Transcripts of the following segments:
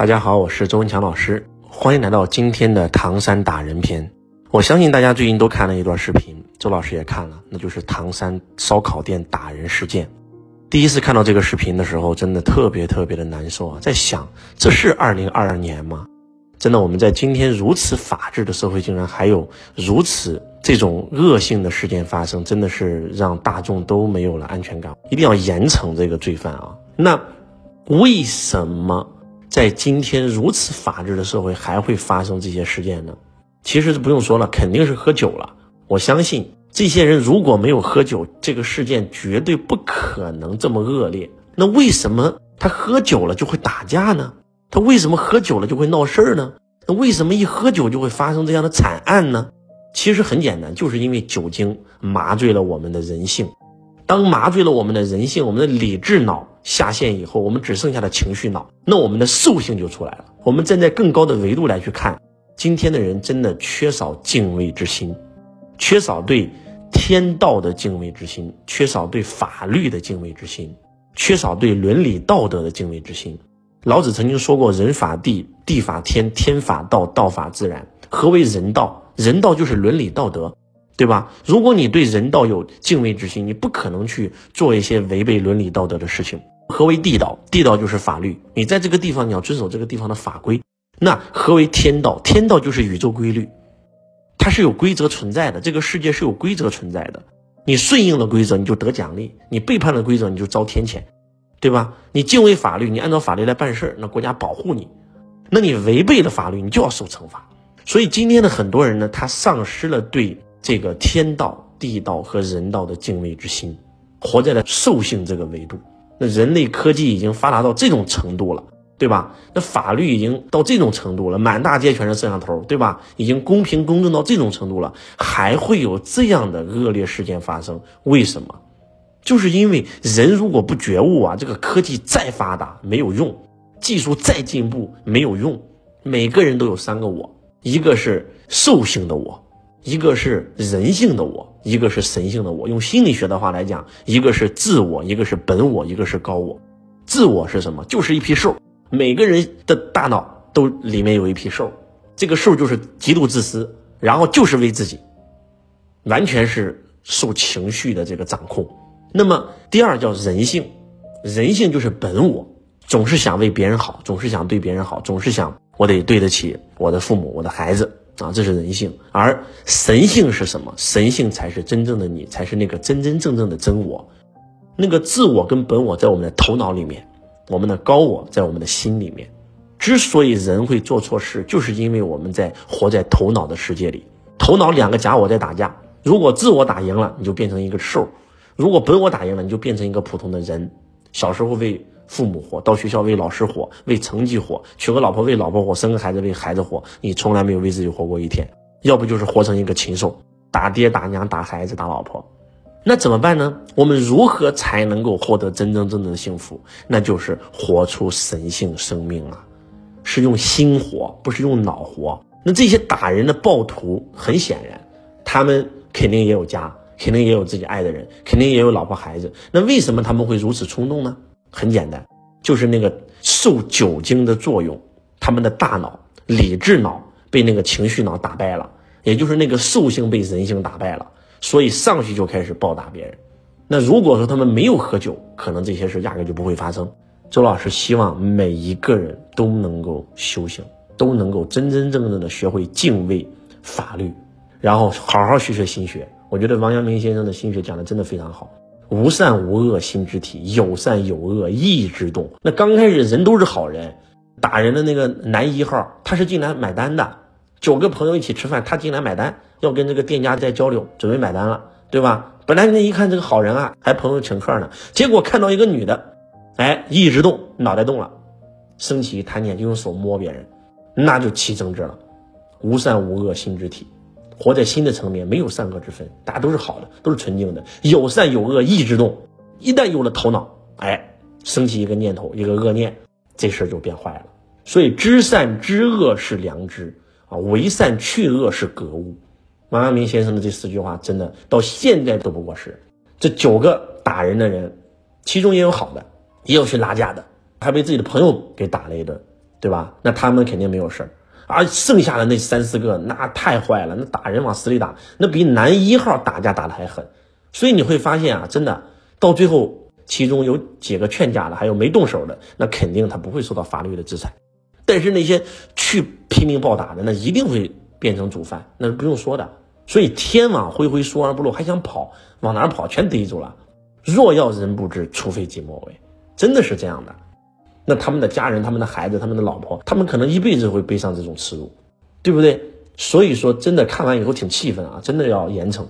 大家好，我是周文强老师，欢迎来到今天的唐山打人篇。我相信大家最近都看了一段视频，周老师也看了，那就是唐山烧烤店打人事件。第一次看到这个视频的时候，真的特别特别的难受啊，在想这是二零二二年吗？真的，我们在今天如此法治的社会，竟然还有如此这种恶性的事件发生，真的是让大众都没有了安全感。一定要严惩这个罪犯啊！那为什么？在今天如此法治的社会，还会发生这些事件呢？其实不用说了，肯定是喝酒了。我相信这些人如果没有喝酒，这个事件绝对不可能这么恶劣。那为什么他喝酒了就会打架呢？他为什么喝酒了就会闹事儿呢？那为什么一喝酒就会发生这样的惨案呢？其实很简单，就是因为酒精麻醉了我们的人性。当麻醉了我们的人性，我们的理智脑。下线以后，我们只剩下的情绪脑，那我们的兽性就出来了。我们站在更高的维度来去看，今天的人真的缺少敬畏之心，缺少对天道的敬畏之心，缺少对法律的敬畏之心，缺少对伦理道德的敬畏之心。老子曾经说过：“人法地，地法天，天法道，道法自然。”何为人道？人道就是伦理道德，对吧？如果你对人道有敬畏之心，你不可能去做一些违背伦理道德的事情。何为地道？地道就是法律。你在这个地方，你要遵守这个地方的法规。那何为天道？天道就是宇宙规律，它是有规则存在的。这个世界是有规则存在的。你顺应了规则，你就得奖励；你背叛了规则，你就遭天谴，对吧？你敬畏法律，你按照法律来办事，那国家保护你；那你违背了法律，你就要受惩罚。所以今天的很多人呢，他丧失了对这个天道、地道和人道的敬畏之心，活在了兽性这个维度。那人类科技已经发达到这种程度了，对吧？那法律已经到这种程度了，满大街全是摄像头，对吧？已经公平公正到这种程度了，还会有这样的恶劣事件发生？为什么？就是因为人如果不觉悟啊，这个科技再发达没有用，技术再进步没有用。每个人都有三个我，一个是兽性的我。一个是人性的我，一个是神性的我。用心理学的话来讲，一个是自我，一个是本我，一个是高我。自我是什么？就是一批兽。每个人的大脑都里面有一批兽，这个兽就是极度自私，然后就是为自己，完全是受情绪的这个掌控。那么第二叫人性，人性就是本我，总是想为别人好，总是想对别人好，总是想我得对得起我的父母，我的孩子。啊，这是人性，而神性是什么？神性才是真正的你，才是那个真真正正的真我。那个自我跟本我在我们的头脑里面，我们的高我在我们的心里面。之所以人会做错事，就是因为我们在活在头脑的世界里。头脑两个假我在打架，如果自我打赢了，你就变成一个兽；如果本我打赢了，你就变成一个普通的人。小时候为。父母活，到学校为老师活，为成绩活，娶个老婆为老婆活，生个孩子为孩子活，你从来没有为自己活过一天，要不就是活成一个禽兽，打爹打娘打孩子打老婆，那怎么办呢？我们如何才能够获得真真正正的幸福？那就是活出神性生命啊，是用心活，不是用脑活。那这些打人的暴徒，很显然，他们肯定也有家，肯定也有自己爱的人，肯定也有老婆孩子，那为什么他们会如此冲动呢？很简单，就是那个受酒精的作用，他们的大脑、理智脑被那个情绪脑打败了，也就是那个兽性被人性打败了，所以上去就开始暴打别人。那如果说他们没有喝酒，可能这些事压根就不会发生。周老师希望每一个人都能够修行，都能够真真正正的学会敬畏法律，然后好好学学心学。我觉得王阳明先生的心学讲的真的非常好。无善无恶心之体，有善有恶意之动。那刚开始人都是好人，打人的那个男一号，他是进来买单的。九个朋友一起吃饭，他进来买单，要跟这个店家在交流，准备买单了，对吧？本来那一看这个好人啊，还朋友请客呢，结果看到一个女的，哎，意志动，脑袋动了，升起一贪念，就用手摸别人，那就起争执了。无善无恶心之体。活在心的层面，没有善恶之分，大家都是好的，都是纯净的。有善有恶意之动，一旦有了头脑，哎，升起一个念头，一个恶念，这事儿就变坏了。所以知善知恶是良知啊，为善去恶是格物。王阳明先生的这四句话，真的到现在都不过时。这九个打人的人，其中也有好的，也有去拉架的，还被自己的朋友给打了一顿。对吧？那他们肯定没有事儿，而剩下的那三四个那太坏了，那打人往死里打，那比男一号打架打的还狠。所以你会发现啊，真的到最后，其中有几个劝架的，还有没动手的，那肯定他不会受到法律的制裁。但是那些去拼命暴打的，那一定会变成主犯，那是不用说的。所以天网恢恢，疏而不漏，还想跑，往哪跑全逮住了。若要人不知，除非己莫为，真的是这样的。那他们的家人、他们的孩子、他们的老婆，他们可能一辈子会背上这种耻辱，对不对？所以说，真的看完以后挺气愤啊，真的要严惩。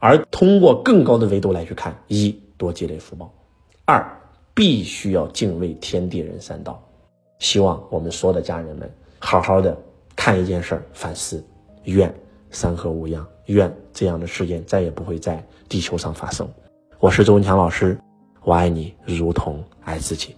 而通过更高的维度来去看：一多积累福报，二必须要敬畏天地人三道。希望我们所有的家人们好好的看一件事儿，反思，愿山河无恙，愿这样的事件再也不会在地球上发生。我是周文强老师，我爱你如同爱自己。